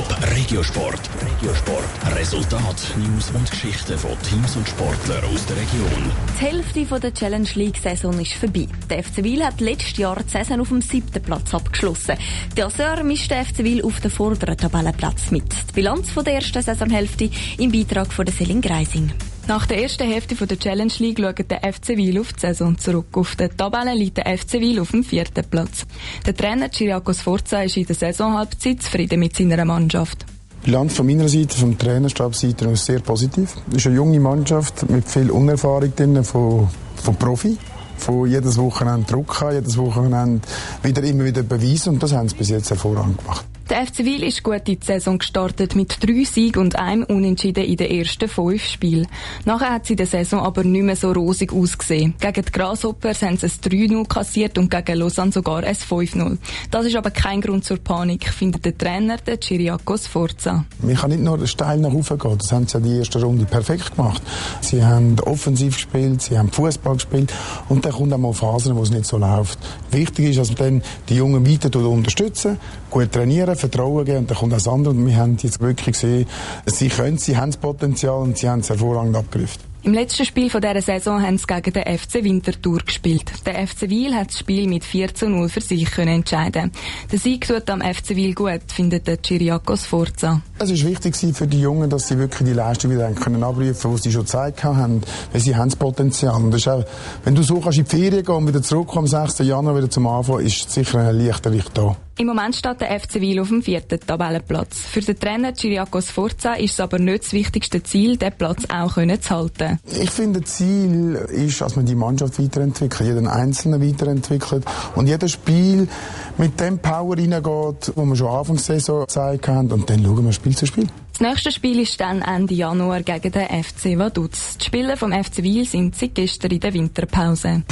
Top Regiosport. Regiosport. Resultat, News und Geschichten von Teams und Sportlern aus der Region. Die Hälfte der Challenge League-Saison ist vorbei. Der FC Wil hat letztes Jahr die Saison auf dem siebten Platz abgeschlossen. Der Asseur mischt der FC Wil auf den vorderen Tabellenplatz mit. Die Bilanz von der ersten Saisonhälfte im Beitrag von der Selin Greising. Nach der ersten Hälfte der Challenge League schaut der FC Wil auf die Saison zurück. Auf der Tabelle liegt der FC Wil auf dem vierten Platz. Der Trainer Ciriaco Sforza ist in der Saisonhalbzeit zufrieden mit seiner Mannschaft. Bilanz von meiner Seite, vom Trainerstabseite ist sehr positiv. Es ist eine junge Mannschaft mit viel Unerfahrung drin von, von Profi von jedes Wochenende Druck haben, jedes Wochenende wieder immer wieder beweisen und das haben sie bis jetzt hervorragend gemacht. Der FC Wil ist gut in die Saison gestartet mit drei Siegen und einem Unentschieden in den ersten fünf Spielen. Nachher hat sie der Saison aber nicht mehr so rosig ausgesehen. Gegen die Grasshoppers haben sie ein 3-0 kassiert und gegen Lausanne sogar ein 5-0. Das ist aber kein Grund zur Panik, findet der Trainer, der Chiriaco Sforza. Man kann nicht nur steil nach oben gehen, das haben sie ja die erste Runde perfekt gemacht. Sie haben offensiv gespielt, sie haben Fußball gespielt und dann kommt auch mal Phasen, wo es nicht so läuft. Wichtig ist, dass man dann die Jungen weiter unterstützen, gut trainieren, Vertrauen geben und dann kommt das andere. Und wir haben jetzt wirklich gesehen, sie können, sie haben das Potenzial und sie haben es hervorragend abgerufen. Im letzten Spiel von dieser Saison haben sie gegen den FC Winterthur gespielt. Der FC Wiel hat das Spiel mit 4 zu 0 für sich können entscheiden. Der Sieg tut am FC Wiel gut, findet der Chiriakos Forza. Es ist wichtig für die Jungen, dass sie wirklich die Leistung wieder können abrufen können, die sie schon gezeigt haben, weil sie haben das Potenzial. Und das ist auch, wenn du so kannst in die Ferien gehen und wieder zurückkommen am 6. Januar wieder zum Anfang, ist sicher ein leichter Licht da. Im Moment steht der FC Wiel auf dem vierten Tabellenplatz. Für den Trainer Chiriakos Forza ist es aber nicht das wichtigste Ziel, den Platz auch können zu halten. Ich finde, das Ziel ist, dass man die Mannschaft weiterentwickelt, jeden Einzelnen weiterentwickelt und jedes Spiel mit dem Power reingeht, wo wir schon Anfangs Saison gezeigt haben und dann schauen wir Spiel zu Spiel. Das nächste Spiel ist dann Ende Januar gegen den FC Vaduz. Die Spieler vom FC Wiel sind seit gestern in der Winterpause.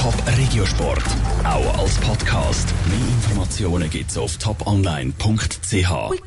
Top Regiosport, auch als Podcast. Mehr Informationen gibt's auf toponline.ch.